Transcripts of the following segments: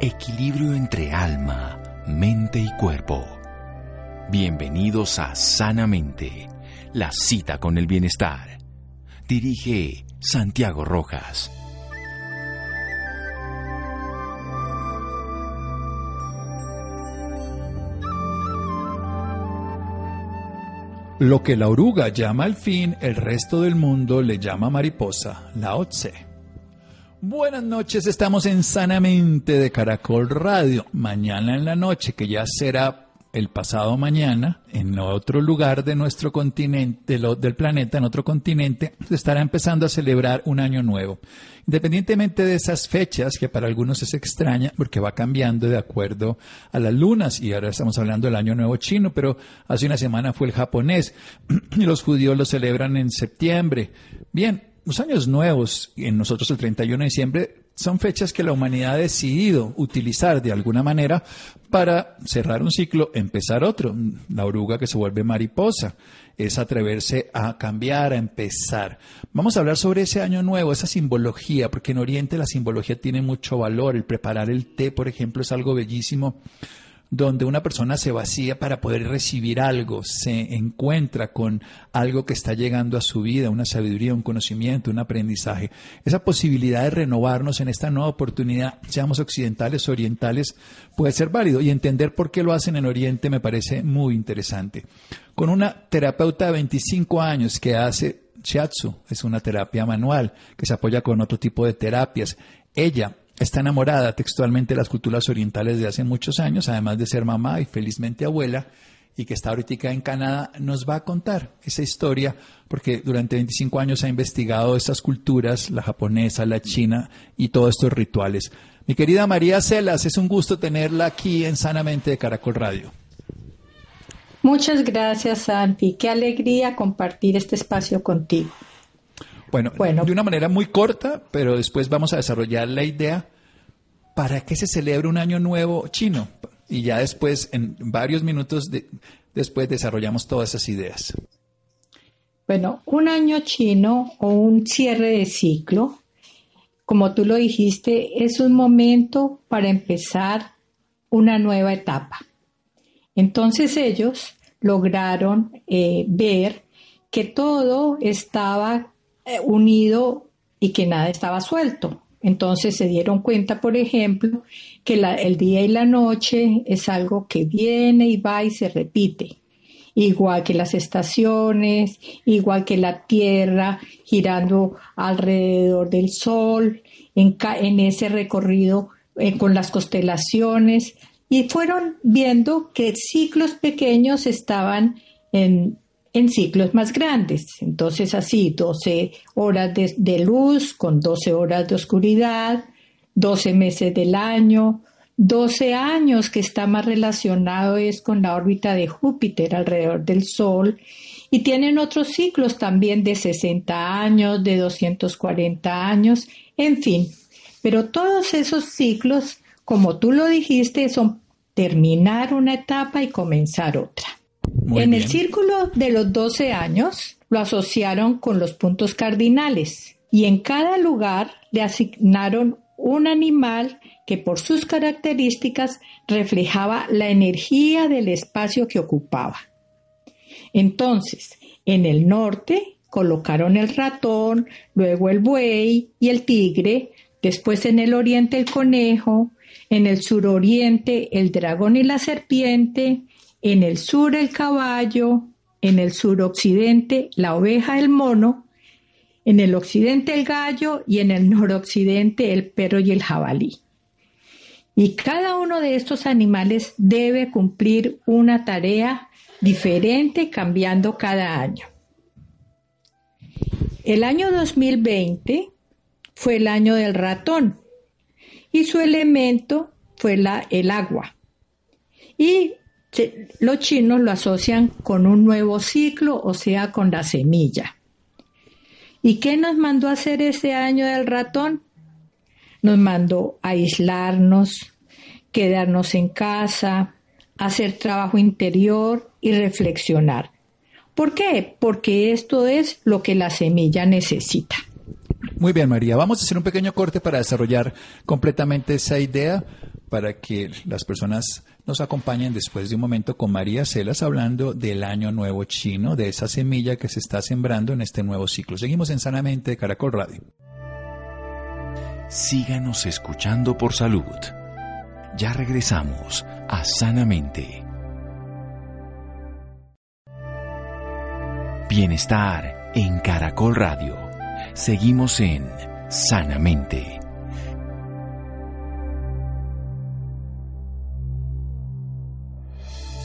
Equilibrio entre alma, mente y cuerpo. Bienvenidos a Sanamente, la cita con el bienestar. Dirige Santiago Rojas. Lo que la oruga llama al fin, el resto del mundo le llama mariposa, la Otse. Buenas noches, estamos en Sanamente de Caracol Radio. Mañana en la noche, que ya será el pasado mañana, en otro lugar de nuestro continente, del planeta, en otro continente, se estará empezando a celebrar un año nuevo. Independientemente de esas fechas, que para algunos es extraña, porque va cambiando de acuerdo a las lunas, y ahora estamos hablando del año nuevo chino, pero hace una semana fue el japonés, y los judíos lo celebran en septiembre. Bien, los años nuevos, en nosotros el 31 de diciembre, son fechas que la humanidad ha decidido utilizar de alguna manera para cerrar un ciclo, empezar otro. La oruga que se vuelve mariposa es atreverse a cambiar, a empezar. Vamos a hablar sobre ese año nuevo, esa simbología, porque en Oriente la simbología tiene mucho valor. El preparar el té, por ejemplo, es algo bellísimo donde una persona se vacía para poder recibir algo, se encuentra con algo que está llegando a su vida, una sabiduría, un conocimiento, un aprendizaje. Esa posibilidad de renovarnos en esta nueva oportunidad, seamos occidentales o orientales, puede ser válido y entender por qué lo hacen en Oriente me parece muy interesante. Con una terapeuta de 25 años que hace shiatsu, es una terapia manual que se apoya con otro tipo de terapias. Ella está enamorada textualmente de las culturas orientales de hace muchos años, además de ser mamá y felizmente abuela, y que está ahorita en Canadá, nos va a contar esa historia, porque durante 25 años ha investigado estas culturas, la japonesa, la china y todos estos rituales. Mi querida María Celas, es un gusto tenerla aquí en Sanamente de Caracol Radio. Muchas gracias, Santi. Qué alegría compartir este espacio contigo. Bueno, de una manera muy corta, pero después vamos a desarrollar la idea para qué se celebra un año nuevo chino. Y ya después, en varios minutos después, desarrollamos todas esas ideas. Bueno, un año chino o un cierre de ciclo, como tú lo dijiste, es un momento para empezar una nueva etapa. Entonces ellos lograron eh, ver que todo estaba eh, unido y que nada estaba suelto. Entonces se dieron cuenta, por ejemplo, que el día y la noche es algo que viene y va y se repite, igual que las estaciones, igual que la Tierra girando alrededor del Sol, en, ese recorrido eh, con las constelaciones, y fueron viendo que ciclos pequeños estaban en, en ciclos más grandes. Entonces así, 12 horas de, luz con 12 horas de oscuridad, 12 meses del año, 12 años que está más relacionado es con la órbita de Júpiter alrededor del Sol y tienen otros ciclos también de 60 años, de 240 años, en fin. Pero todos esos ciclos, como tú lo dijiste, son terminar una etapa y comenzar otra en el círculo de los 12 años lo asociaron con los puntos cardinales y en cada lugar le asignaron un animal que por sus características reflejaba la energía del espacio que ocupaba. Entonces, en el norte colocaron el ratón, luego el buey y el tigre, después en el oriente el conejo, en el suroriente el dragón y la serpiente, en el sur el caballo, en el suroccidente la oveja, el mono, en el occidente el gallo y en el noroccidente el perro y el jabalí. Y cada uno de estos animales debe cumplir una tarea diferente cambiando cada año. El año 2020 fue el año del ratón y su elemento fue la, el agua. Y los chinos lo asocian con un nuevo ciclo, o sea, con la semilla. ¿Y qué nos mandó a hacer ese año del ratón? Nos mandó aislarnos, quedarnos en casa, hacer trabajo interior y reflexionar. ¿Por qué? Porque esto es lo que la semilla necesita. Muy bien, María. Vamos a hacer un pequeño corte para desarrollar completamente esa idea para que las personas nos acompañen después de un momento con María Celas hablando del año nuevo chino, de esa semilla que se está sembrando en este nuevo ciclo. Seguimos en Sanamente Caracol Radio. Síganos escuchando por salud. Ya regresamos a Sanamente. Bienestar en Caracol Radio. Seguimos en Sanamente.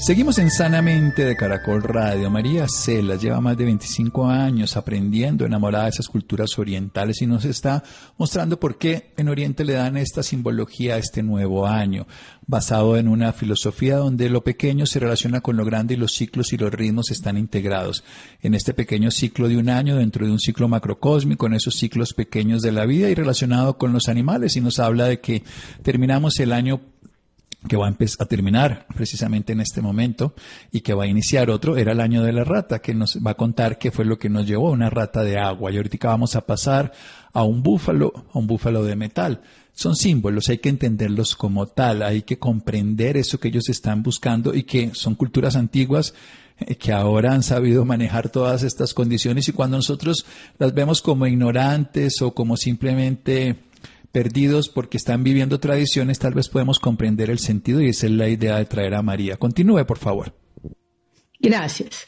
Seguimos en Sanamente de Caracol Radio. María Celas lleva más de 25 años aprendiendo, enamorada de esas culturas orientales y nos está mostrando por qué en Oriente le dan esta simbología a este nuevo año, basado en una filosofía donde lo pequeño se relaciona con lo grande y los ciclos y los ritmos están integrados en este pequeño ciclo de un año dentro de un ciclo macrocósmico, en esos ciclos pequeños de la vida y relacionado con los animales y nos habla de que terminamos el año que va a, a terminar precisamente en este momento y que va a iniciar otro, era el año de la rata, que nos va a contar qué fue lo que nos llevó una rata de agua. Y ahorita vamos a pasar a un búfalo, a un búfalo de metal. Son símbolos, hay que entenderlos como tal, hay que comprender eso que ellos están buscando y que son culturas antiguas eh, que ahora han sabido manejar todas estas condiciones y cuando nosotros las vemos como ignorantes o como simplemente perdidos porque están viviendo tradiciones, tal vez podemos comprender el sentido y esa es la idea de traer a María. Continúe, por favor. Gracias.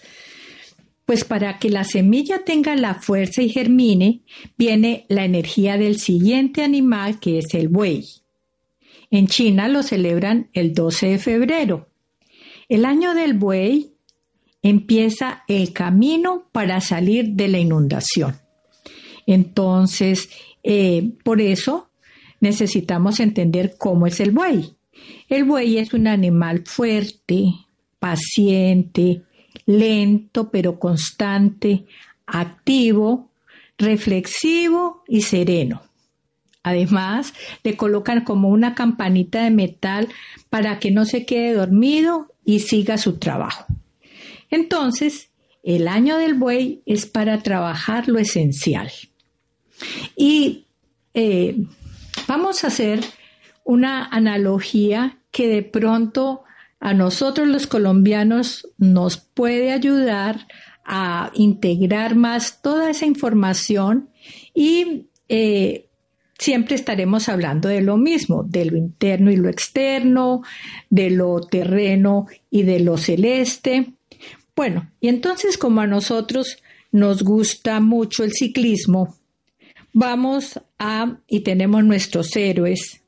Pues para que la semilla tenga la fuerza y germine, viene la energía del siguiente animal que es el buey. En China lo celebran el 12 de febrero. El año del buey empieza el camino para salir de la inundación. Entonces, eh, por eso necesitamos entender cómo es el buey. El buey es un animal fuerte, paciente, lento pero constante, activo, reflexivo y sereno. Además, le colocan como una campanita de metal para que no se quede dormido y siga su trabajo. Entonces, el año del buey es para trabajar lo esencial. Y eh, Vamos a hacer una analogía que de pronto a nosotros los colombianos nos puede ayudar a integrar más toda esa información y eh, siempre estaremos hablando de lo mismo, de lo interno y lo externo, de lo terreno y de lo celeste. Bueno, y entonces como a nosotros nos gusta mucho el ciclismo, vamos a, y tenemos nuestros héroes,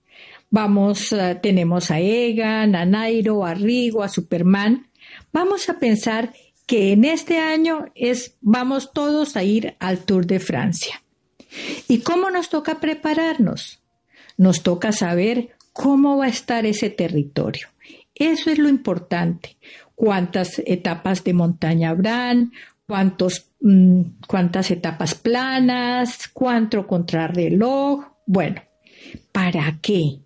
vamos, eh, tenemos a Egan, a Nairo, a Rigo, a Superman, vamos a pensar que en este año es, vamos todos a ir al Tour de Francia. ¿Y cómo nos toca prepararnos? Nos toca saber cómo va a estar ese territorio. Eso es lo importante. ¿Cuántas etapas de montaña habrán? Cuántos, mm, cuántas etapas planas, cuánto contrarreloj. Bueno, ¿para qué?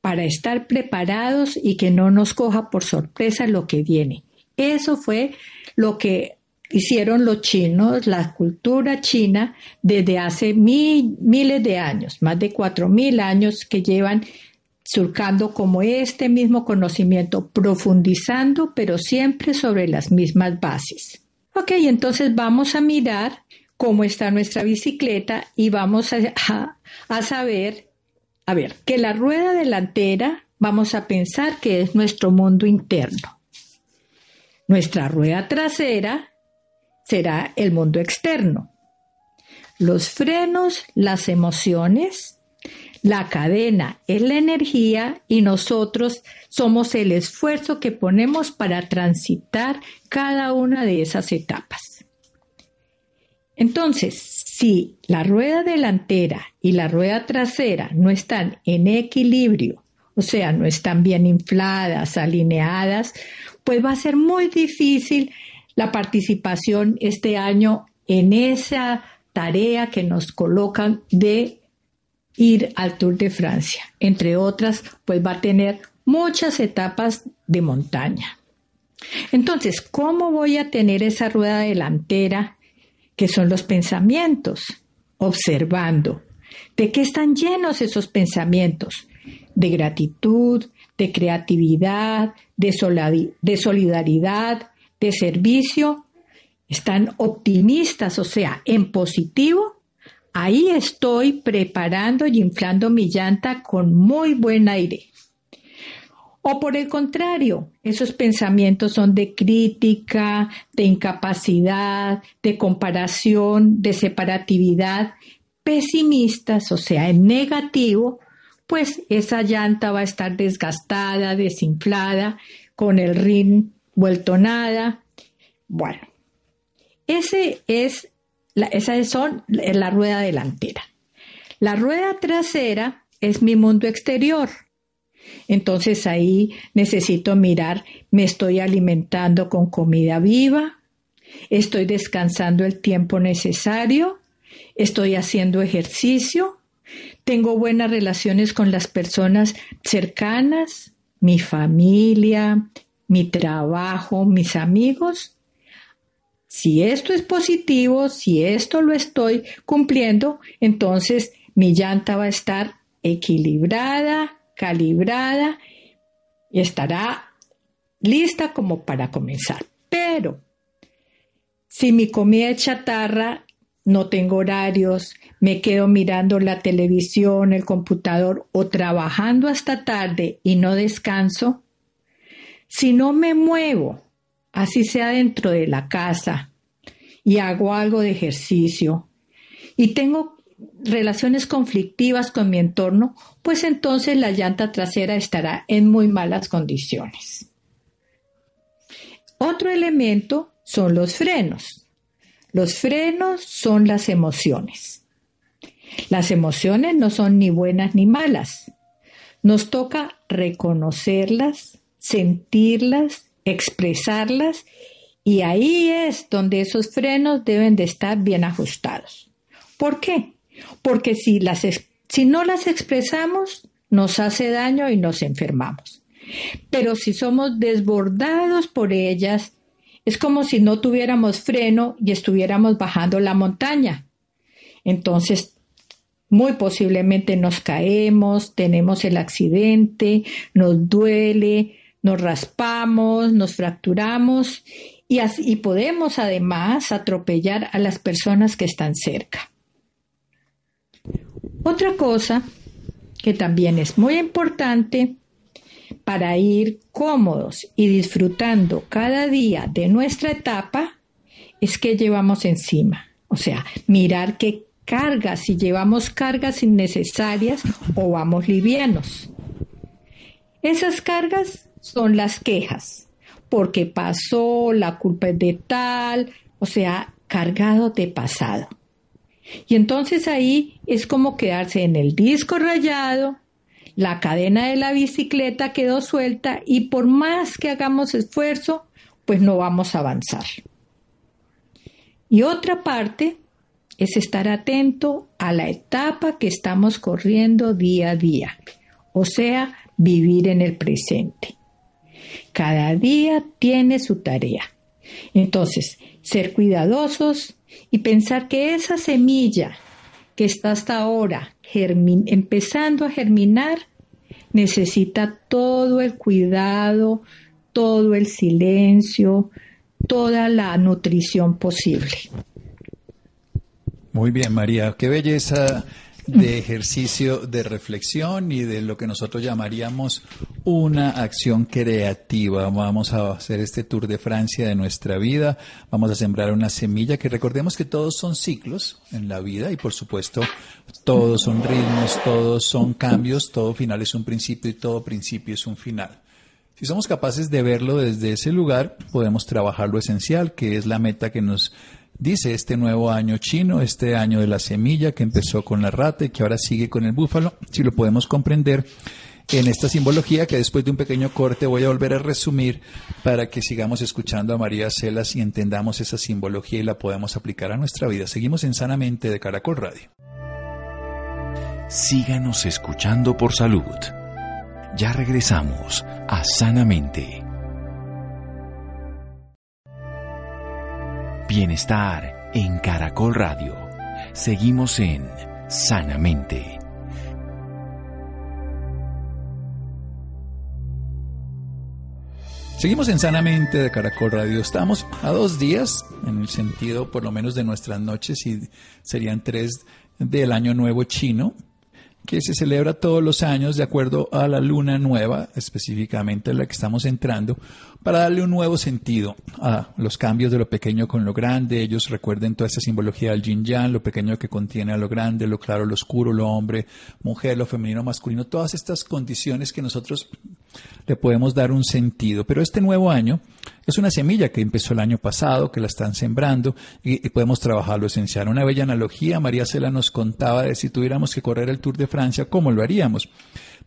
Para estar preparados y que no nos coja por sorpresa lo que viene. Eso fue lo que hicieron los chinos, la cultura china, desde hace miles de años, más de cuatro mil años que llevan surcando como este mismo conocimiento, profundizando, pero siempre sobre las mismas bases. Ok, entonces vamos a mirar cómo está nuestra bicicleta y vamos a, saber, a ver, que la rueda delantera vamos a pensar que es nuestro mundo interno. Nuestra rueda trasera será el mundo externo. Los frenos, las emociones, la cadena es la energía y nosotros somos el esfuerzo que ponemos para transitar cada una de esas etapas. Entonces, si la rueda delantera y la rueda trasera no están en equilibrio, o sea, no están bien infladas, alineadas, pues va a ser muy difícil la participación este año en esa tarea que nos colocan de ir al Tour de Francia. Entre otras, pues va a tener muchas etapas de montaña. Entonces, ¿cómo voy a tener esa rueda delantera que son los pensamientos? Observando. ¿De qué están llenos esos pensamientos? De gratitud, de creatividad, de, solidaridad, de servicio, están optimistas, o sea, en positivo, ahí estoy preparando y inflando mi llanta con muy buen aire. O por el contrario, esos pensamientos son de crítica, de incapacidad, de comparación, de separatividad, pesimistas, o sea, en negativo, pues esa llanta va a estar desgastada, desinflada, con el rin vuelto nada. Bueno, ese es la, esa son la rueda delantera. La rueda trasera es mi mundo exterior. Entonces ahí necesito mirar, me estoy alimentando con comida viva, estoy descansando el tiempo necesario, estoy haciendo ejercicio, tengo buenas relaciones con las personas cercanas, mi familia, mi trabajo, mis amigos. Si esto es positivo, si esto lo estoy cumpliendo, entonces mi llanta va a estar equilibrada, calibrada y estará lista como para comenzar. Pero si mi comida es chatarra, no tengo horarios, me quedo mirando la televisión, el computador o trabajando hasta tarde y no descanso, si no me muevo, así sea dentro de la casa, y hago algo de ejercicio, y tengo relaciones conflictivas con mi entorno, pues entonces la llanta trasera estará en muy malas condiciones. Otro elemento son los frenos. Los frenos son las emociones. Las emociones no son ni buenas ni malas. Nos toca reconocerlas, sentirlas, expresarlas y ahí es donde esos frenos deben de estar bien ajustados. ¿Por qué? Porque si, las, si no las expresamos, nos hace daño y nos enfermamos. Pero si somos desbordados por ellas, es como si no tuviéramos freno y estuviéramos bajando la montaña. Entonces, muy posiblemente nos caemos, tenemos el accidente, nos duele, nos raspamos, nos fracturamos y, y podemos además atropellar a las personas que están cerca. Otra cosa que también es muy importante para ir cómodos y disfrutando cada día de nuestra etapa es que llevamos encima. O sea, mirar qué cargas, si llevamos cargas innecesarias o vamos livianos. Esas cargas son las quejas, porque pasó, la culpa es de tal, o sea, cargado de pasado. Y entonces ahí es como quedarse en el disco rayado, la cadena de la bicicleta quedó suelta y por más que hagamos esfuerzo, pues no vamos a avanzar. Y otra parte es estar atento a la etapa que estamos corriendo día a día, o sea, vivir en el presente. Cada día tiene su tarea. Entonces, ser cuidadosos y pensar que esa semilla que está hasta ahora empezando a germinar necesita todo el cuidado, todo el silencio, toda la nutrición posible. Muy bien, María, qué belleza de ejercicio de reflexión y de lo que nosotros llamaríamos una acción creativa. Vamos a hacer este tour de Francia de nuestra vida, vamos a sembrar una semilla que recordemos que todos son ciclos en la vida y por supuesto todos son ritmos, todos son cambios, todo final es un principio y todo principio es un final. Si somos capaces de verlo desde ese lugar, podemos trabajar lo esencial, que es la meta que nos dice este nuevo año chino, este año de la semilla que empezó con la rata y que ahora sigue con el búfalo, si lo podemos comprender en esta simbología que después de un pequeño corte voy a volver a resumir para que sigamos escuchando a María Celas y entendamos esa simbología y la podamos aplicar a nuestra vida. Seguimos en Sanamente de Caracol Radio. Síganos escuchando por salud. Ya regresamos a Sanamente. Bienestar en Caracol Radio. Seguimos en Sanamente. Seguimos en Sanamente de Caracol Radio. Estamos a dos días, en el sentido por lo menos de nuestras noches, y serían tres del Año Nuevo Chino, que se celebra todos los años de acuerdo a la luna nueva, específicamente la que estamos entrando, para darle un nuevo sentido a los cambios de lo pequeño con lo grande. Ellos recuerden toda esa simbología del yin yang, lo pequeño que contiene a lo grande, lo claro, lo oscuro, lo hombre, mujer, lo femenino, masculino, todas estas condiciones que nosotros le podemos dar un sentido. Pero este nuevo año es una semilla que empezó el año pasado, que la están sembrando y, podemos trabajar lo esencial. Una bella analogía, María Cela nos contaba de si tuviéramos que correr el Tour de Francia, ¿cómo lo haríamos?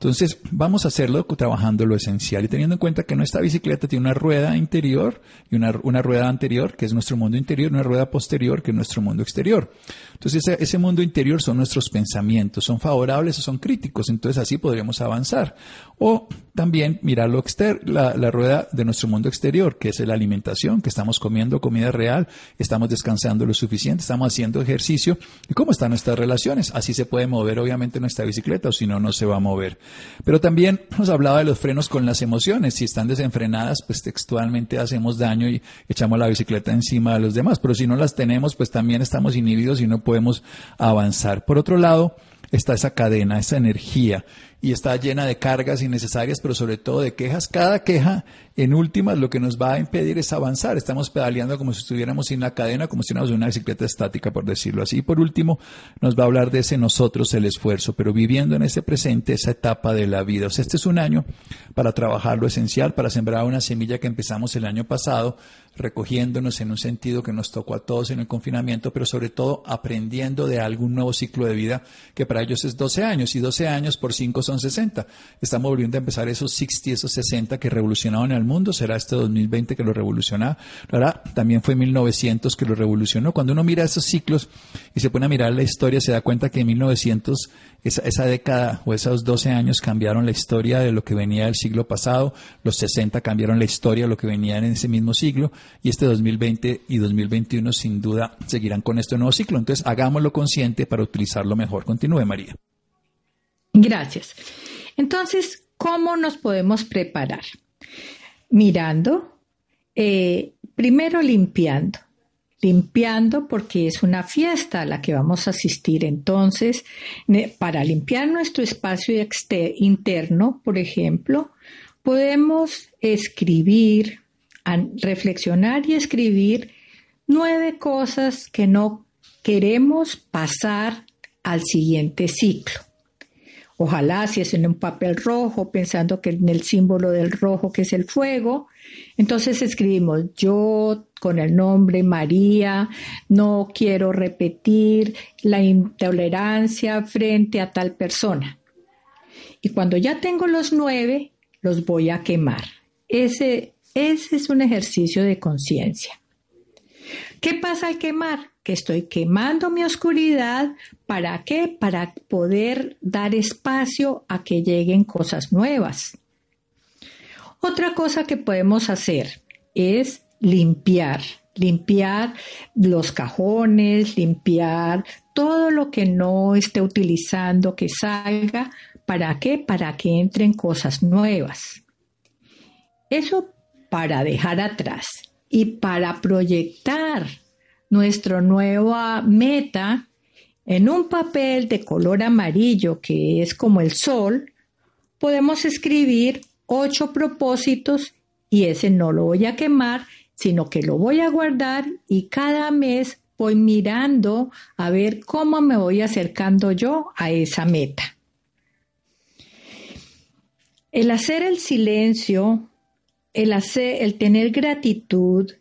Entonces, vamos a hacerlo trabajando lo esencial y teniendo en cuenta que nuestra bicicleta tiene una rueda interior y una, una rueda anterior, que es nuestro mundo interior, y una rueda posterior, que es nuestro mundo exterior. Entonces, ese, ese mundo interior son nuestros pensamientos, son favorables o son críticos, entonces así podríamos avanzar. O también mirar lo exter la, la rueda de nuestro mundo exterior, que es la alimentación, que estamos comiendo comida real, estamos descansando lo suficiente, estamos haciendo ejercicio y cómo están nuestras relaciones. Así se puede mover obviamente nuestra bicicleta o si no, no se va a mover. Pero también nos hablaba de los frenos con las emociones. Si están desenfrenadas, pues textualmente hacemos daño y echamos la bicicleta encima de los demás. Pero si no las tenemos, pues también estamos inhibidos y no podemos avanzar. Por otro lado, está esa cadena, esa energía y está llena de cargas innecesarias, pero sobre todo de quejas. Cada queja, en últimas, lo que nos va a impedir es avanzar. Estamos pedaleando como si estuviéramos sin la cadena, como si estuviéramos en una bicicleta estática, por decirlo así. Y por último, nos va a hablar de ese nosotros, el esfuerzo, pero viviendo en ese presente, esa etapa de la vida. O sea, este es un año para trabajar lo esencial, para sembrar una semilla que empezamos el año pasado, recogiéndonos en un sentido que nos tocó a todos en el confinamiento, pero sobre todo aprendiendo de algún nuevo ciclo de vida que para ellos es 12 años y 12 años por 5 son 60. Estamos volviendo a empezar esos 60, esos 60 que revolucionaron el mundo. Será este 2020 que lo revoluciona. ¿verdad? También fue 1900 que lo revolucionó. Cuando uno mira esos ciclos y se pone a mirar la historia, se da cuenta que en 1900 esa, esa, década o esos 12 años cambiaron la historia de lo que venía del siglo pasado, los 60 cambiaron la historia de lo que venía en ese mismo siglo y este 2020 y 2021 sin duda seguirán con este nuevo ciclo. Entonces hagámoslo consciente para utilizarlo mejor. Continúe, María. Gracias. Entonces, ¿cómo nos podemos preparar? Mirando, eh, primero limpiando, limpiando porque es una fiesta a la que vamos a asistir. Entonces, para limpiar nuestro espacio interno, por ejemplo, podemos escribir, reflexionar y escribir nueve cosas que no queremos pasar al siguiente ciclo. Ojalá si es en un papel rojo, pensando que en el símbolo del rojo que es el fuego. Entonces escribimos yo con el nombre María, no quiero repetir la intolerancia frente a tal persona. Y cuando ya tengo los nueve, los voy a quemar. Ese, ese es un ejercicio de conciencia. ¿Qué pasa al quemar? que estoy quemando mi oscuridad. ¿Para qué? Para poder dar espacio a que lleguen cosas nuevas. Otra cosa que podemos hacer es limpiar, limpiar los cajones, limpiar todo lo que no esté utilizando que salga. ¿Para qué? Para que entren cosas nuevas. Eso para dejar atrás y para proyectar nuestra nueva meta en un papel de color amarillo que es como el sol, podemos escribir ocho propósitos y ese no lo voy a quemar, sino que lo voy a guardar y cada mes voy mirando a ver cómo me voy acercando yo a esa meta. El hacer el silencio, el, hacer, el tener gratitud,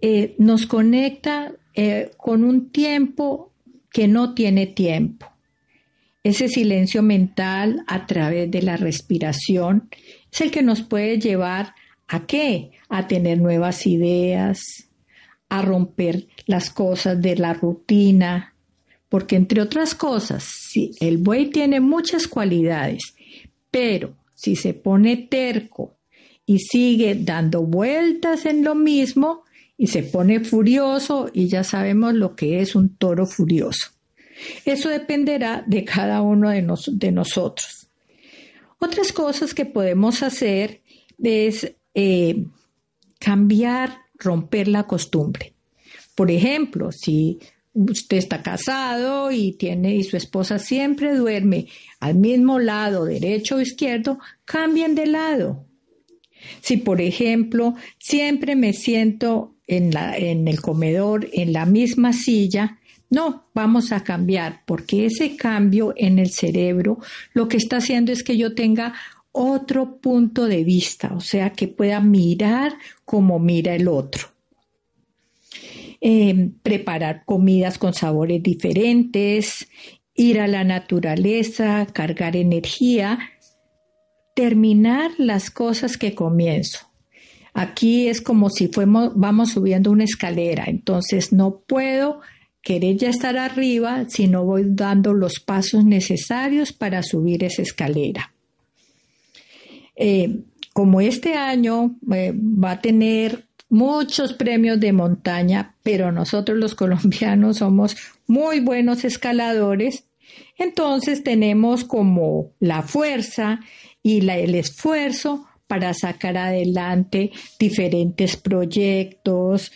eh, nos conecta eh, con un tiempo que no tiene tiempo. Ese silencio mental a través de la respiración es el que nos puede llevar a qué? A tener nuevas ideas, a romper las cosas de la rutina, porque entre otras cosas, si el buey tiene muchas cualidades, pero si se pone terco y sigue dando vueltas en lo mismo, y se pone furioso y ya sabemos lo que es un toro furioso. Eso dependerá de cada uno de, de nosotros. Otras cosas que podemos hacer es eh, cambiar, romper la costumbre. Por ejemplo, si usted está casado y tiene y su esposa siempre duerme al mismo lado, derecho o izquierdo, cambien de lado. Si, por ejemplo, siempre me siento en, la, en el comedor en la misma silla, no, vamos a cambiar, porque ese cambio en el cerebro lo que está haciendo es que yo tenga otro punto de vista, o sea, que pueda mirar como mira el otro. Eh, preparar comidas con sabores diferentes, ir a la naturaleza, cargar energía, terminar las cosas que comienzo. Aquí es como si fuemos, vamos subiendo una escalera, entonces no puedo querer ya estar arriba si no voy dando los pasos necesarios para subir esa escalera. Eh, como este año eh, va a tener muchos premios de montaña, pero nosotros los colombianos somos muy buenos escaladores, entonces tenemos como la fuerza y el esfuerzo para sacar adelante diferentes proyectos,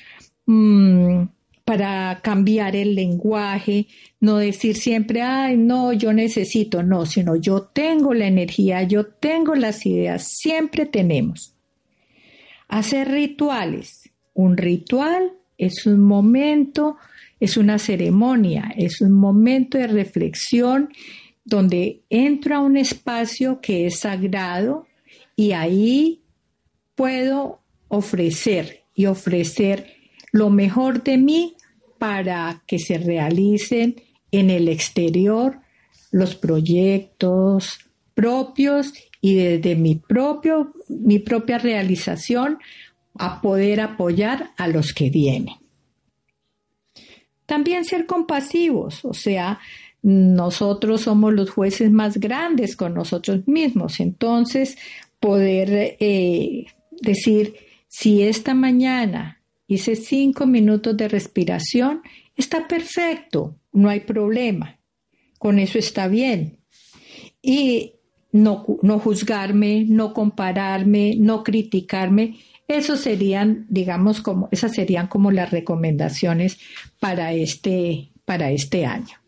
mm, para cambiar el lenguaje, no decir siempre, ay, no, yo necesito, no, sino yo tengo la energía, yo tengo las ideas, siempre tenemos. Hacer rituales. Un ritual es un momento, es una ceremonia, es un momento de reflexión donde entro a un espacio que es sagrado y ahí puedo ofrecer y ofrecer lo mejor de mí para que se realicen en el exterior los proyectos propios y desde mi, propio, mi propia realización a poder apoyar a los que vienen. También ser compasivos, o sea, nosotros somos los jueces más grandes con nosotros mismos, entonces poder eh, decir, si esta mañana hice cinco minutos de respiración, está perfecto, no hay problema, con eso está bien. Y no, no juzgarme, no compararme, no criticarme, eso serían, digamos, como, esas serían como las recomendaciones para este, para este año.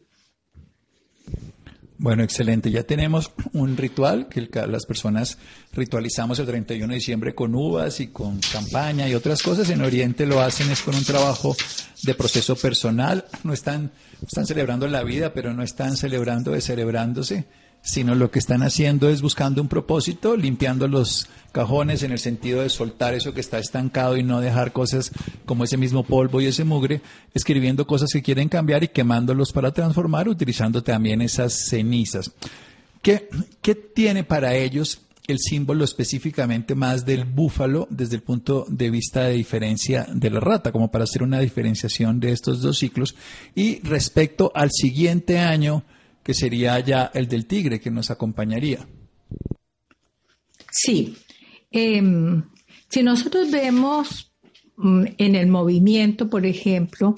Bueno, excelente. Ya tenemos un ritual que las personas ritualizamos el 31 de diciembre con uvas y con campaña y otras cosas. En Oriente lo hacen es con un trabajo de proceso personal. No están, están celebrando la vida, pero no están celebrando de celebrándose sino lo que están haciendo es buscando un propósito, limpiando los cajones en el sentido de soltar eso que está estancado y no dejar cosas como ese mismo polvo y ese mugre, escribiendo cosas que quieren cambiar y quemándolos para transformar, utilizando también esas cenizas. ¿Qué, qué tiene para ellos el símbolo específicamente más del búfalo desde el punto de vista de diferencia de la rata, como para hacer una diferenciación de estos dos ciclos? Y respecto al siguiente año, que sería ya el del tigre que nos acompañaría. Sí. Em, si nosotros vemos mm, en el movimiento, por ejemplo,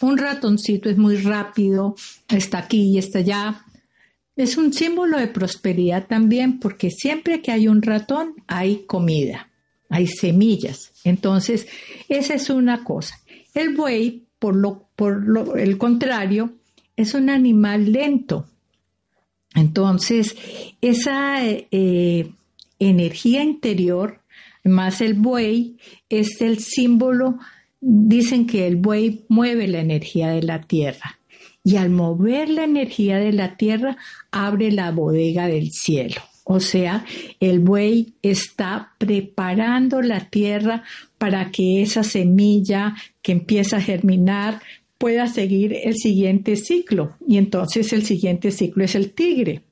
un ratoncito es muy rápido, está aquí y está allá. Es un símbolo de prosperidad también porque siempre que hay un ratón hay comida, hay semillas. Entonces, esa es una cosa. El buey, por lo, por el contrario, es un animal lento. Entonces, esa eh, energía interior, más el buey, es el símbolo, dicen que el buey mueve la energía de la tierra. Y al mover la energía de la tierra, abre la bodega del cielo. O sea, el buey está preparando la tierra para que esa semilla que empieza a germinar pueda seguir el siguiente ciclo. Y entonces el siguiente ciclo es el tigre.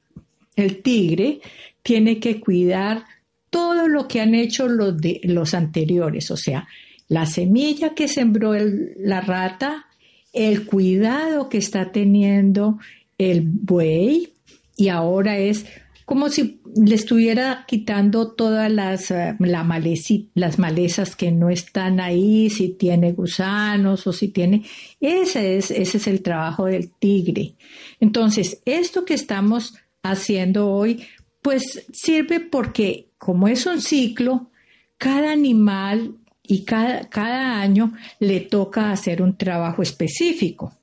El tigre tiene que cuidar todo lo que han hecho los, los anteriores, o sea, la semilla que sembró la rata, el cuidado que está teniendo el buey y ahora es como si le estuviera quitando todas las, eh, las malezas que no están ahí, si tiene gusanos o si tiene... Ese es, ese es el trabajo del tigre. Entonces, esto que estamos haciendo hoy, pues sirve porque como es un ciclo, cada animal y cada, cada año le toca hacer un trabajo específico.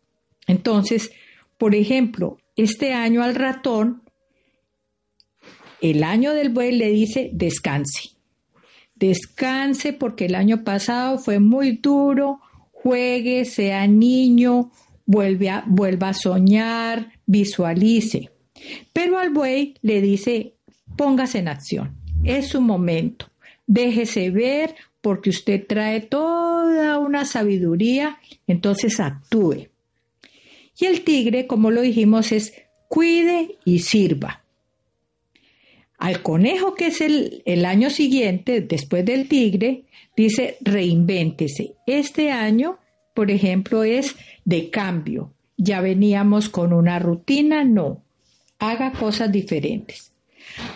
Entonces, por ejemplo, este año al ratón, el año del buey le dice descanse. Descanse porque el año pasado fue muy duro, juegue, sea niño, vuelva a soñar, visualice. Pero al buey le dice, póngase en acción, es su momento, déjese ver porque usted trae toda una sabiduría, entonces actúe. Y el tigre, como lo dijimos, es cuide y sirva. Al conejo, que es el, el año siguiente, después del tigre, dice reinvéntese. Este año, por ejemplo, es de cambio. Ya veníamos con una rutina, no. Haga cosas diferentes.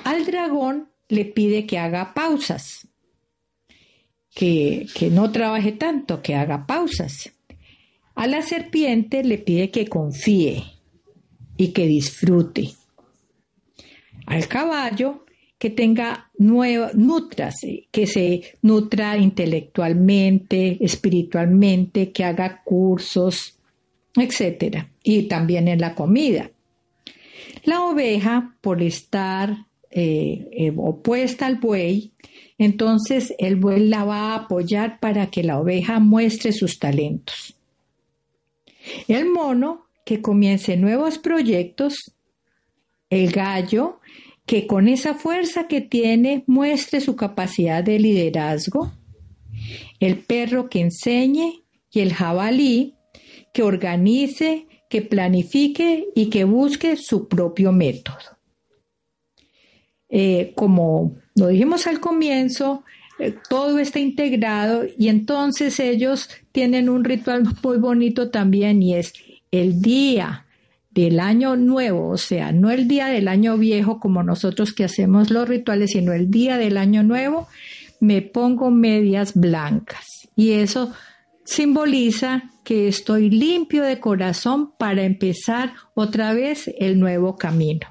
Al dragón le pide que haga pausas que, no trabaje tanto, que haga pausas. A la serpiente le pide que confíe y que disfrute. Al caballo que tenga nueva, nutrase, que se nutra intelectualmente, espiritualmente, que haga cursos, etc. Y también en la comida. La oveja, por estar eh, eh, opuesta al buey, entonces el buey la va a apoyar para que la oveja muestre sus talentos. El mono que comience nuevos proyectos, el gallo que con esa fuerza que tiene muestre su capacidad de liderazgo, el perro que enseñe y el jabalí que organice, que planifique y que busque su propio método. Eh, como lo dijimos al comienzo, eh, todo está integrado y entonces ellos tienen un ritual muy bonito también y es el día del año nuevo, o sea, no el día del año viejo como nosotros que hacemos los rituales, sino el día del año nuevo, me pongo medias blancas y eso simboliza que estoy limpio de corazón para empezar otra vez el nuevo camino.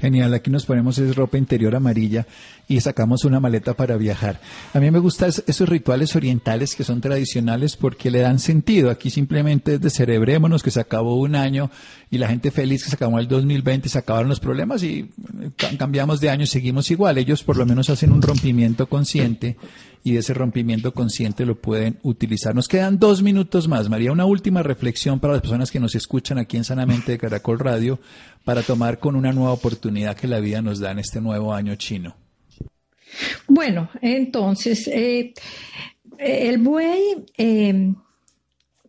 Genial, aquí nos ponemos es ropa interior amarilla y sacamos una maleta para viajar. A mí me gustan esos rituales orientales que son tradicionales porque le dan sentido. Aquí simplemente es de cerebrémonos que se acabó un año y la gente feliz que se acabó el 2020 se acabaron los problemas y eh, cambiamos de año y seguimos igual. Ellos por lo menos hacen un rompimiento consciente y ese rompimiento consciente lo pueden utilizar. Nos quedan dos minutos más. María, una última reflexión para las personas que nos escuchan aquí en Sanamente de Caracol Radio para tomar con una nueva oportunidad que la vida nos da en este nuevo año chino. Bueno, entonces, eh, el buey, eh,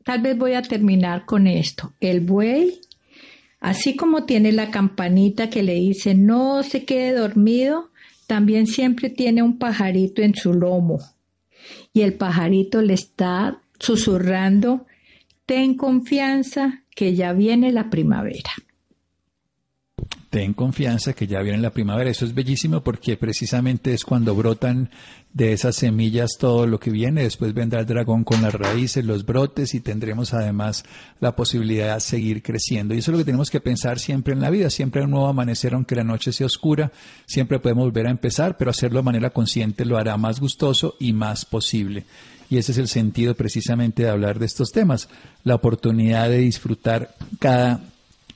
tal vez voy a terminar con esto. El buey, así como tiene la campanita que le dice no se quede dormido, también siempre tiene un pajarito en su lomo. Y el pajarito le está susurrando, ten confianza que ya viene la primavera ten confianza que ya viene la primavera. Eso es bellísimo porque precisamente es cuando brotan de esas semillas todo lo que viene. Después vendrá el dragón con las raíces, los brotes y tendremos además la posibilidad de seguir creciendo. Y eso es lo que tenemos que pensar siempre en la vida. Siempre hay un nuevo amanecer aunque la noche sea oscura. Siempre podemos volver a empezar, pero hacerlo de manera consciente lo hará más gustoso y más posible. Y ese es el sentido precisamente de hablar de estos temas. La oportunidad de disfrutar cada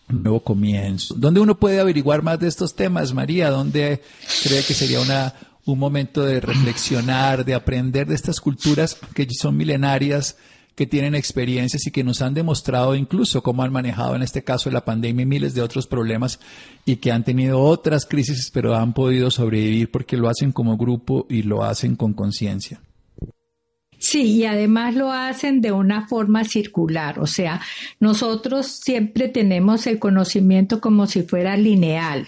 nuevo comienzo. ¿Dónde uno puede averiguar más de estos temas, María? ¿Dónde cree que sería una, un momento de reflexionar, de aprender de estas culturas que son milenarias, que tienen experiencias y que nos han demostrado incluso cómo han manejado en este caso la pandemia y miles de otros problemas y que han tenido otras crisis, pero han podido sobrevivir porque lo hacen como grupo y lo hacen con conciencia? Sí, y además lo hacen de una forma circular, o sea, nosotros siempre tenemos el conocimiento como si fuera lineal.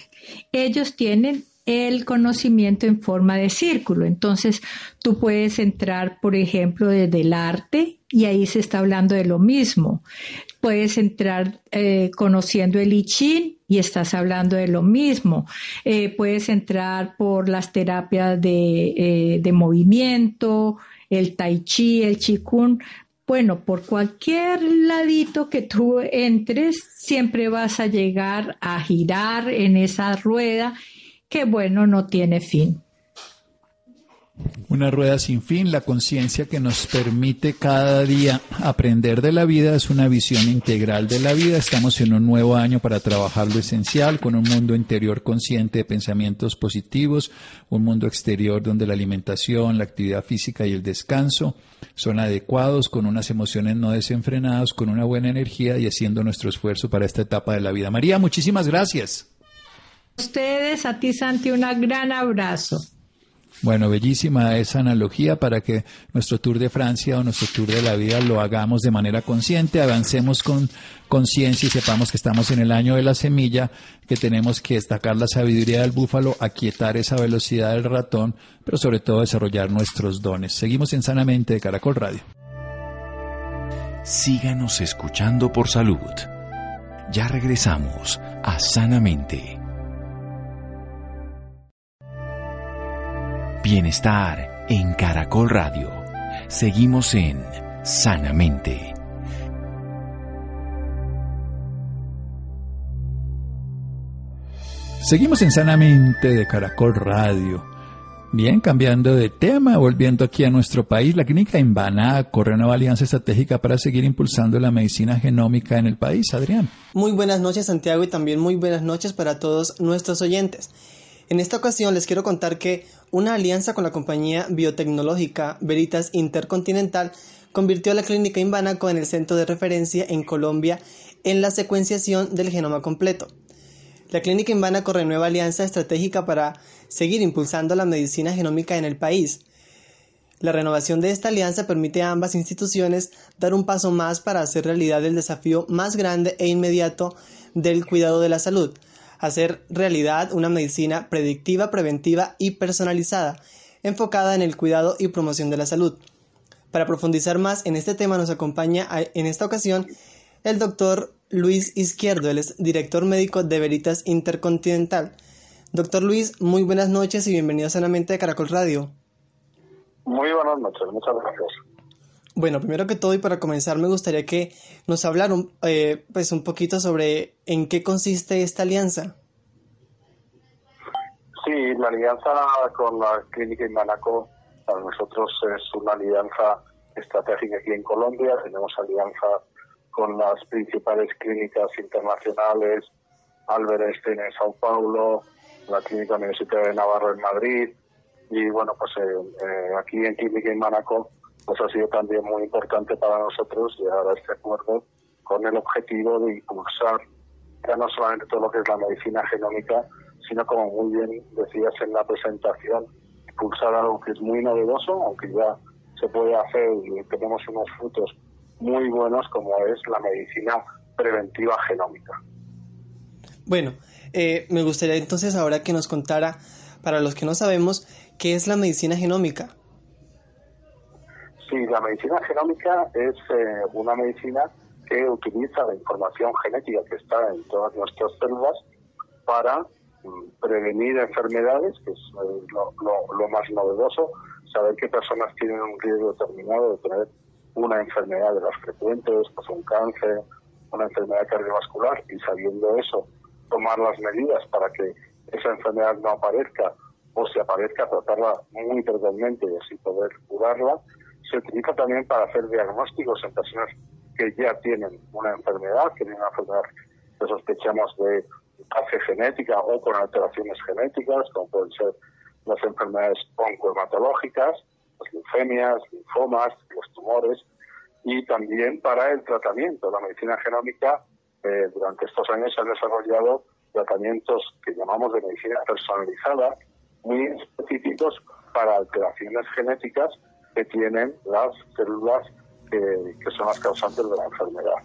Ellos tienen el conocimiento en forma de círculo. Entonces, tú puedes entrar, por ejemplo, desde el arte y ahí se está hablando de lo mismo. Puedes entrar eh, conociendo el I Ching y estás hablando de lo mismo. Eh, puedes entrar por las terapias de, eh, de movimiento, el tai chi, el chikun, bueno, por cualquier ladito que tú entres, siempre vas a llegar a girar en esa rueda que, bueno, no tiene fin. Una rueda sin fin, la conciencia que nos permite cada día aprender de la vida es una visión integral de la vida. Estamos en un nuevo año para trabajar lo esencial con un mundo interior consciente de pensamientos positivos, un mundo exterior donde la alimentación, la actividad física y el descanso son adecuados, con unas emociones no desenfrenadas, con una buena energía y haciendo nuestro esfuerzo para esta etapa de la vida. María, muchísimas gracias. Ustedes, a ti Santi, un gran abrazo. Bueno, bellísima esa analogía para que nuestro Tour de Francia o nuestro Tour de la vida lo hagamos de manera consciente, avancemos con conciencia y sepamos que estamos en el año de la semilla, que tenemos que destacar la sabiduría del búfalo, aquietar esa velocidad del ratón, pero sobre todo desarrollar nuestros dones. Seguimos en Sanamente de Caracol Radio. Síganos escuchando por salud. Ya regresamos a Sanamente. Bienestar en Caracol Radio. Seguimos en Sanamente. Seguimos en Sanamente de Caracol Radio. Bien, cambiando de tema, volviendo aquí a nuestro país, la clínica Invana corre una alianza estratégica para seguir impulsando la medicina genómica en el país. Adrián. Muy buenas noches, Santiago, y también muy buenas noches para todos nuestros oyentes. En esta ocasión les quiero contar que una alianza con la compañía biotecnológica Veritas Intercontinental convirtió a la clínica Invanaco en el centro de referencia en Colombia en la secuenciación del genoma completo. La clínica Invanaco renueva alianza estratégica para seguir impulsando la medicina genómica en el país. La renovación de esta alianza permite a ambas instituciones dar un paso más para hacer realidad el desafío más grande e inmediato del cuidado de la salud, hacer realidad una medicina predictiva, preventiva y personalizada, enfocada en el cuidado y promoción de la salud. Para profundizar más en este tema nos acompaña en esta ocasión el doctor Luis Izquierdo, él es director médico de Veritas Intercontinental. Doctor Luis, muy buenas noches y bienvenido Sanamente de Caracol Radio. Muy buenas noches, muchas gracias. Bueno, primero que todo y para comenzar me gustaría que nos hablara un, eh, pues un poquito sobre en qué consiste esta alianza. Sí, la alianza con la Clínica Imanaco para nosotros es una alianza estratégica aquí en Colombia. Tenemos alianza con las principales clínicas internacionales, Albert Einstein en Sao Paulo, la Clínica Universitaria de Navarro en Madrid y bueno, pues eh, eh, aquí en Clínica Imanaco pues ha sido también muy importante para nosotros llegar a este acuerdo con el objetivo de impulsar ya no solamente todo lo que es la medicina genómica, sino como muy bien decías en la presentación, impulsar algo que es muy novedoso, aunque ya se puede hacer y tenemos unos frutos muy buenos como es la medicina preventiva genómica. Bueno, eh, me gustaría entonces ahora que nos contara, para los que no sabemos, qué es la medicina genómica. Sí, la medicina genómica es eh, una medicina que utiliza la información genética que está en todas nuestras células para mm, prevenir enfermedades, que es eh, lo, más novedoso, saber qué personas tienen un riesgo determinado de tener una enfermedad de las frecuentes, pues un cáncer, una enfermedad cardiovascular, y sabiendo eso, tomar las medidas para que esa enfermedad no aparezca o si aparezca, tratarla muy precocemente y así poder curarla se utiliza también para hacer diagnósticos en personas que ya tienen una enfermedad, que tienen una enfermedad que sospechamos de fase genética o con alteraciones genéticas, como pueden ser las enfermedades oncohematológicas, las linfemias, linfomas, los tumores, y también para el tratamiento. La medicina genómica eh, durante estos años se han desarrollado tratamientos que llamamos de medicina personalizada, muy específicos para alteraciones genéticas que tienen las células que, son las causantes de la enfermedad.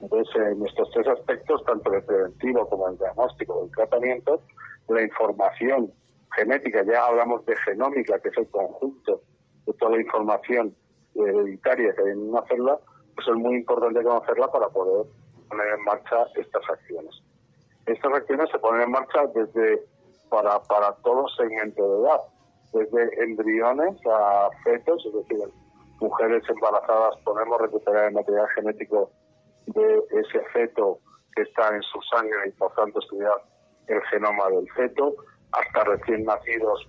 Entonces, en estos tres aspectos, tanto el preventivo como el diagnóstico el tratamiento, la información genética, ya hablamos de genómica, que es el conjunto de toda la información hereditaria que hay en una célula, pues es muy importante conocerla para poder poner en marcha estas acciones. Estas acciones se ponen en marcha desde para, para todo segmento de edad, desde embriones a fetos, es decir, mujeres embarazadas podemos recuperar el material genético de ese feto que está en su sangre y por tanto estudiar el genoma del feto, hasta recién nacidos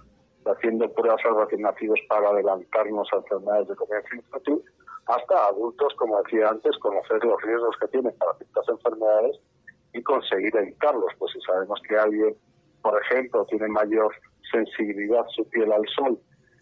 haciendo pruebas a recién nacidos para adelantarnos a enfermedades de comienzo infantil, hasta adultos, como decía antes, conocer los riesgos que tienen para ciertas enfermedades y conseguir evitarlos. Pues si sabemos que alguien, por ejemplo, tiene mayor sensibilidad su piel al sol,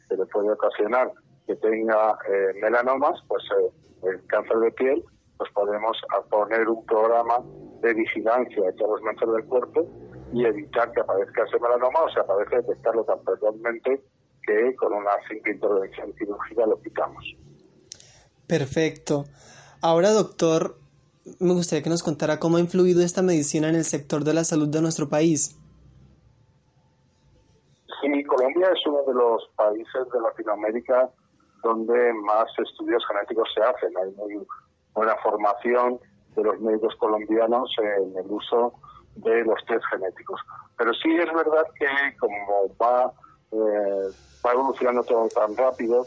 que le puede ocasionar que tenga eh, melanomas, pues eh, el cáncer de piel, pues podemos poner un programa de vigilancia todos los manchas del cuerpo y evitar que aparezca ese melanoma o se aparece detectarlo tan precozmente que con una simple intervención quirúrgica lo quitamos. Perfecto. Ahora, doctor, me gustaría que nos contara cómo ha influido esta medicina en el sector de la salud de nuestro país. Colombia es uno de los países de Latinoamérica donde más estudios genéticos se hacen. Hay muy buena formación de los médicos colombianos en el uso de los test genéticos. Pero sí es verdad que como va, eh, va evolucionando todo tan rápido,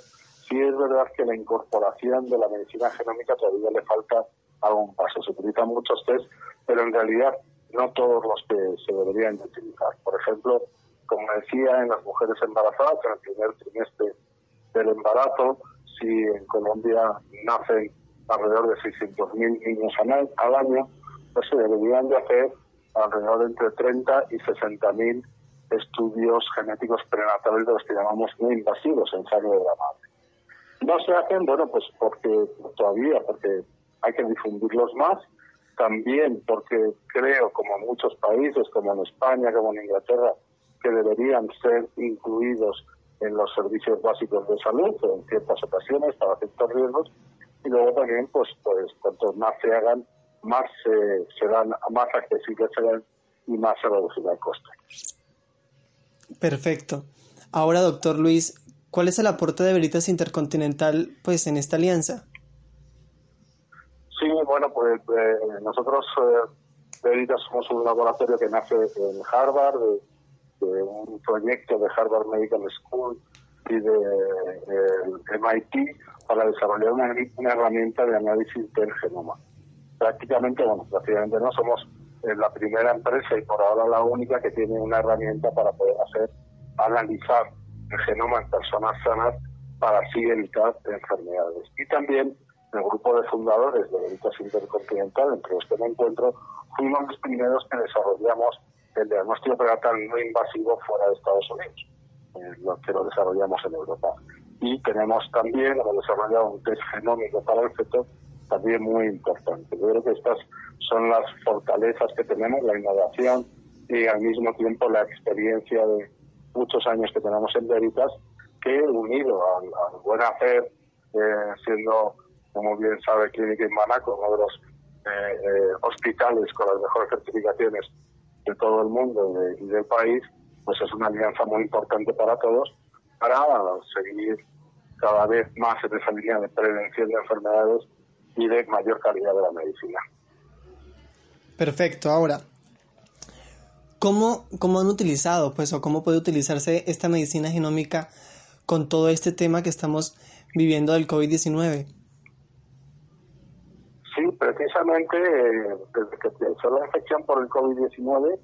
sí es verdad que la incorporación de la medicina genómica todavía le falta algún paso. Se utilizan muchos test, pero en realidad no todos los que se deberían utilizar. Por ejemplo, como decía, en las mujeres embarazadas, en el primer trimestre del embarazo, si en Colombia nacen alrededor de 600.000 niños al año, pues se deberían de hacer alrededor de entre 30 y 60.000 estudios genéticos prenatales de los que llamamos muy invasivos en sangre de la madre. No se hacen, bueno, pues porque todavía, porque hay que difundirlos más, también porque creo, como en muchos países, como en España, como en Inglaterra, que deberían ser incluidos en los servicios básicos de salud en ciertas ocasiones para ciertos riesgos y luego también pues pues cuanto más se hagan más se serán más accesibles serán y más se reducirá el coste. Perfecto. Ahora, doctor Luis, ¿cuál es el aporte de Veritas Intercontinental pues en esta alianza? Sí, bueno, pues eh, nosotros eh, Veritas somos un laboratorio que nace en Harvard, de un proyecto de Harvard Medical School y de, MIT para desarrollar una, herramienta de análisis del genoma. Prácticamente, bueno, prácticamente no somos eh, la primera empresa y por ahora la única que tiene una herramienta para poder hacer, analizar el genoma en personas sanas para así evitar enfermedades. Y también el grupo de fundadores de Veritas Intercontinental, entre los que me encuentro, fuimos los primeros que desarrollamos el diagnóstico prenatal no invasivo fuera de Estados Unidos, eh, lo que lo desarrollamos en Europa. Y tenemos también, hemos desarrollado un test genómico para el feto, también muy importante. Yo creo que estas son las fortalezas que tenemos, la innovación y al mismo tiempo la experiencia de muchos años que tenemos en Veritas, que unido al, buen hacer, eh, siendo, como bien sabe, Clínica Manaco, uno de los eh, hospitales con las mejores certificaciones de todo el mundo y, del país, pues es una alianza muy importante para todos para seguir cada vez más en esa línea de prevención de enfermedades y de mayor calidad de la medicina. Perfecto. Ahora, ¿cómo, cómo han utilizado, pues, o cómo puede utilizarse esta medicina genómica con todo este tema que estamos viviendo del COVID-19? Precisamente desde que empezó la infección por el COVID-19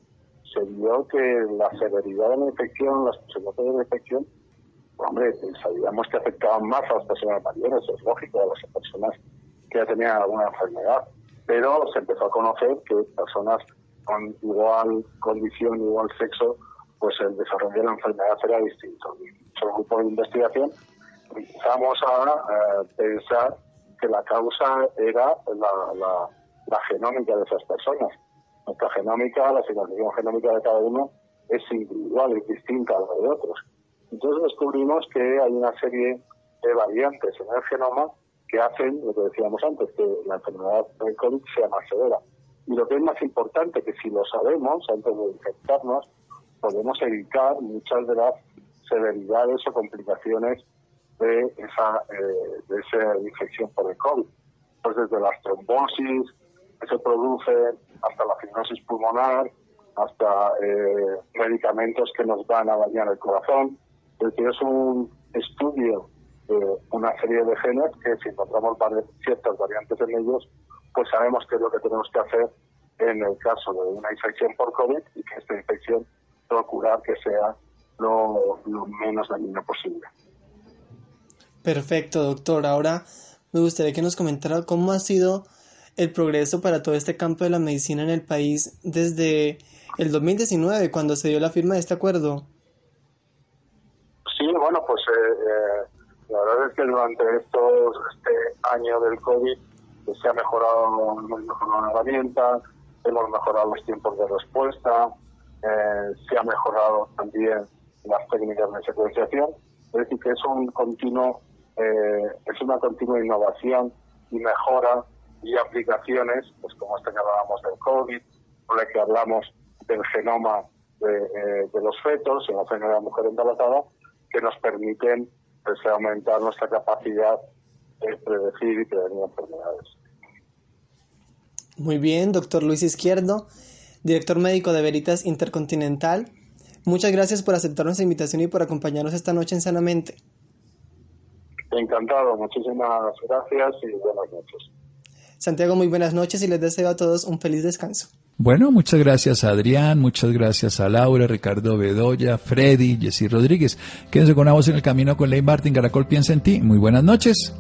se vio que la severidad de la infección, las consecuencias de la infección, hombre, sabíamos que afectaban más a las personas mayores, es lógico, a las personas que ya tenían alguna enfermedad, pero se empezó a conocer que personas con igual condición, igual sexo, pues el desarrollo de la enfermedad era distinto. En el grupo de investigación empezamos a pensar que la causa era la, la, genómica de esas personas. Nuestra genómica, la secuenciación genómica de cada uno es individual, es distinta a la de otros. Entonces descubrimos que hay una serie de variantes en el genoma que hacen, lo que decíamos antes, que la enfermedad del COVID sea más severa. Y lo que es más importante, que si lo sabemos antes de infectarnos, podemos evitar muchas de las severidades o complicaciones de esa, eh, de esa infección por el COVID. Pues desde las trombosis que se producen hasta la fibrosis pulmonar, hasta eh, medicamentos que nos van a dañar el corazón. Es decir, es un estudio de una serie de genes que si encontramos ciertas variantes en ellos, pues sabemos qué es lo que tenemos que hacer en el caso de una infección por COVID y que esta infección procurar que sea lo, lo menos dañino posible. Perfecto, doctor. Ahora me gustaría que nos comentara cómo ha sido el progreso para todo este campo de la medicina en el país desde el 2019, cuando se dio la firma de este acuerdo. Sí, bueno, pues eh, eh, la verdad es que durante estos, este año del COVID pues, se ha mejorado, mejorado la herramienta, hemos mejorado los tiempos de respuesta, eh, se ha mejorado también las técnicas de secuenciación, es decir, que es un continuo, es una continua innovación y mejora y aplicaciones, pues como esta que hablábamos del COVID, o la que hablamos del genoma de, los fetos, en la de la mujer embarazada, que nos permiten pues, aumentar nuestra capacidad de predecir y prevenir enfermedades. Muy bien, doctor Luis Izquierdo, director médico de Veritas Intercontinental. Muchas gracias por aceptar nuestra invitación y por acompañarnos esta noche en Sanamente. Encantado, muchísimas gracias y buenas noches. Santiago, muy buenas noches y les deseo a todos un feliz descanso. Bueno, muchas gracias a Adrián, muchas gracias a Laura, Ricardo Bedoya, Freddy, Jessy Rodríguez. Quédense con una voz en el camino con Ley Martin, Caracol piensa en ti. Muy buenas noches.